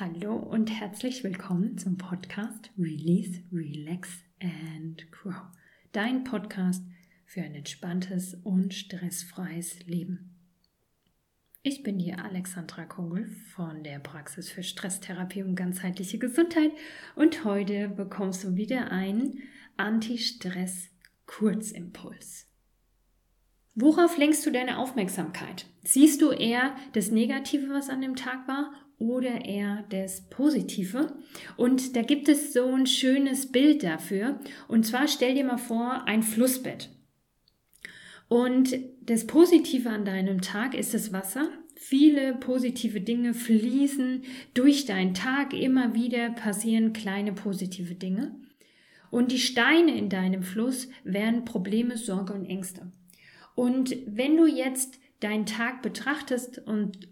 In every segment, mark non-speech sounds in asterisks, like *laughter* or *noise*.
Hallo und herzlich willkommen zum Podcast Release, Relax and Grow. Dein Podcast für ein entspanntes und stressfreies Leben. Ich bin hier Alexandra Kogel von der Praxis für Stresstherapie und ganzheitliche Gesundheit und heute bekommst du wieder einen Anti-Stress-Kurzimpuls. Worauf lenkst du deine Aufmerksamkeit? Siehst du eher das Negative, was an dem Tag war, oder eher das Positive. Und da gibt es so ein schönes Bild dafür. Und zwar stell dir mal vor, ein Flussbett. Und das Positive an deinem Tag ist das Wasser. Viele positive Dinge fließen durch deinen Tag. Immer wieder passieren kleine positive Dinge. Und die Steine in deinem Fluss wären Probleme, Sorge und Ängste. Und wenn du jetzt deinen Tag betrachtest und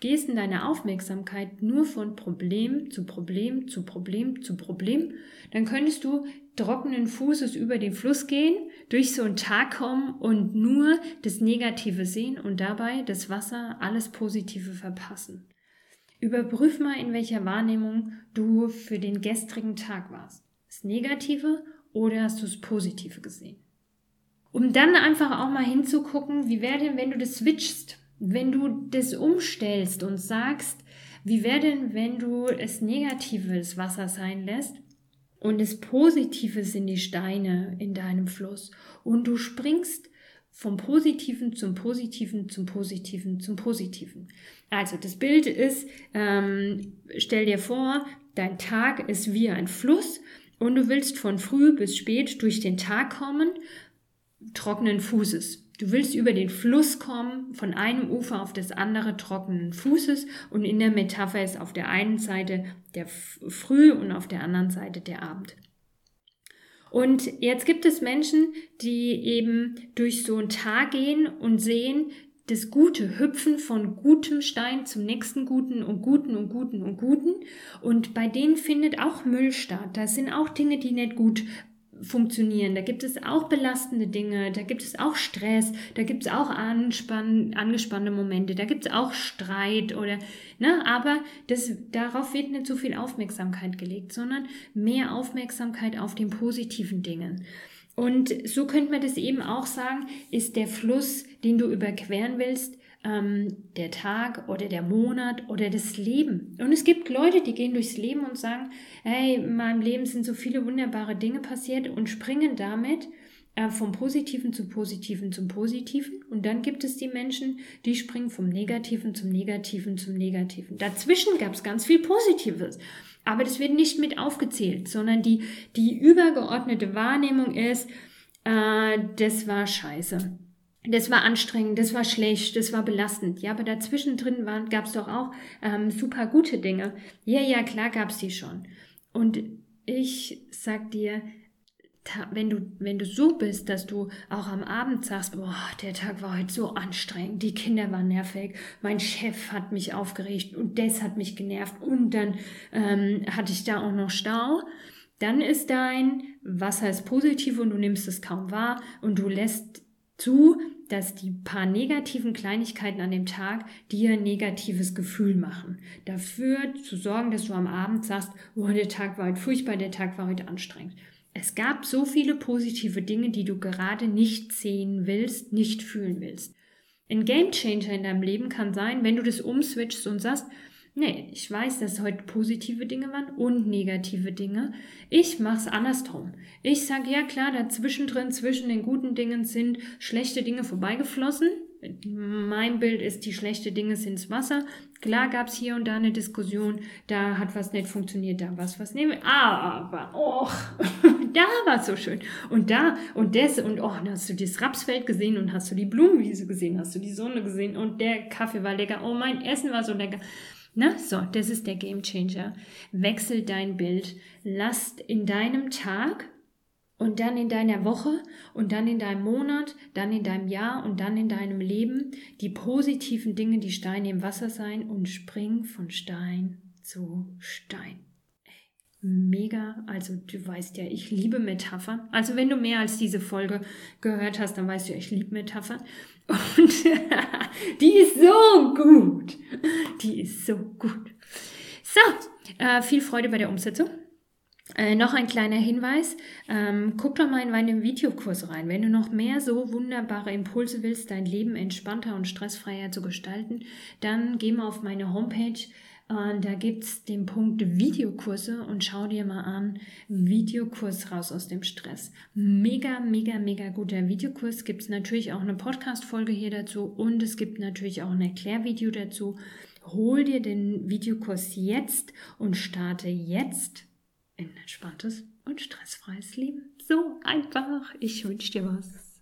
gehst in deiner Aufmerksamkeit nur von Problem zu Problem zu Problem zu Problem, dann könntest du trockenen Fußes über den Fluss gehen, durch so einen Tag kommen und nur das Negative sehen und dabei das Wasser alles Positive verpassen. Überprüf mal, in welcher Wahrnehmung du für den gestrigen Tag warst. Das Negative oder hast du das Positive gesehen? Um dann einfach auch mal hinzugucken, wie wäre denn, wenn du das switchst? Wenn du das umstellst und sagst, wie wäre denn, wenn du es negatives Wasser sein lässt und es Positive sind die Steine in deinem Fluss und du springst vom Positiven zum Positiven zum Positiven zum Positiven. Also das Bild ist, ähm, stell dir vor, dein Tag ist wie ein Fluss und du willst von früh bis spät durch den Tag kommen, trockenen Fußes. Du willst über den Fluss kommen, von einem Ufer auf das andere trockenen Fußes und in der Metapher ist auf der einen Seite der Früh und auf der anderen Seite der Abend. Und jetzt gibt es Menschen, die eben durch so einen Tag gehen und sehen, das Gute hüpfen von gutem Stein zum nächsten Guten und Guten und Guten und Guten. Und bei denen findet auch Müll statt. Da sind auch Dinge, die nicht gut funktionieren. Da gibt es auch belastende Dinge, da gibt es auch Stress, da gibt es auch anspann, angespannte Momente, da gibt es auch Streit oder, ne, aber das, darauf wird nicht so viel Aufmerksamkeit gelegt, sondern mehr Aufmerksamkeit auf den positiven Dingen. Und so könnte man das eben auch sagen, ist der Fluss, den du überqueren willst, ähm, der Tag oder der Monat oder das Leben. Und es gibt Leute, die gehen durchs Leben und sagen, hey, in meinem Leben sind so viele wunderbare Dinge passiert und springen damit äh, vom Positiven zum Positiven zum Positiven. Und dann gibt es die Menschen, die springen vom Negativen zum Negativen zum Negativen. Dazwischen gab es ganz viel Positives. Aber das wird nicht mit aufgezählt, sondern die, die übergeordnete Wahrnehmung ist, äh, das war scheiße das war anstrengend, das war schlecht, das war belastend. Ja, aber dazwischen drin gab es doch auch ähm, super gute Dinge. Ja, ja, klar gab es die schon. Und ich sag dir, wenn du, wenn du so bist, dass du auch am Abend sagst, boah, der Tag war heute so anstrengend, die Kinder waren nervig, mein Chef hat mich aufgeregt und das hat mich genervt und dann ähm, hatte ich da auch noch Stau, dann ist dein Wasser ist positiv und du nimmst es kaum wahr und du lässt zu, dass die paar negativen Kleinigkeiten an dem Tag dir ein negatives Gefühl machen. Dafür zu sorgen, dass du am Abend sagst, oh, der Tag war heute furchtbar, der Tag war heute anstrengend. Es gab so viele positive Dinge, die du gerade nicht sehen willst, nicht fühlen willst. Ein Gamechanger in deinem Leben kann sein, wenn du das umswitchst und sagst, Nee, ich weiß, dass heute positive Dinge waren und negative Dinge. Ich mach's andersrum. Ich sag ja klar, dazwischen drin, zwischen den guten Dingen sind schlechte Dinge vorbeigeflossen. Mein Bild ist, die schlechte Dinge sind ins Wasser. Klar gab's hier und da eine Diskussion, da hat was nicht funktioniert, da was was nehmen. Aber, oh, *laughs* da war's so schön. Und da und das und oh, dann hast du das Rapsfeld gesehen und hast du die Blumenwiese gesehen, hast du die Sonne gesehen und der Kaffee war lecker. Oh, mein Essen war so lecker. Na, so, das ist der Game Changer. Wechsel dein Bild. Lass in deinem Tag und dann in deiner Woche und dann in deinem Monat, dann in deinem Jahr und dann in deinem Leben die positiven Dinge, die Steine im Wasser sein und spring von Stein zu Stein. Mega, also du weißt ja, ich liebe Metaphern. Also wenn du mehr als diese Folge gehört hast, dann weißt du, ich liebe Metaphern. Und *laughs* die ist so gut. Die ist so gut. So, äh, viel Freude bei der Umsetzung. Äh, noch ein kleiner Hinweis, ähm, guck doch mal in meinen Videokurs rein. Wenn du noch mehr so wunderbare Impulse willst, dein Leben entspannter und stressfreier zu gestalten, dann geh mal auf meine Homepage. Äh, da gibt es den Punkt Videokurse und schau dir mal an, Videokurs raus aus dem Stress. Mega, mega, mega guter Videokurs. Gibt es natürlich auch eine Podcast-Folge hier dazu und es gibt natürlich auch ein Erklärvideo dazu. Hol dir den Videokurs jetzt und starte jetzt ein entspanntes und stressfreies Leben. So einfach. Ich wünsche dir was.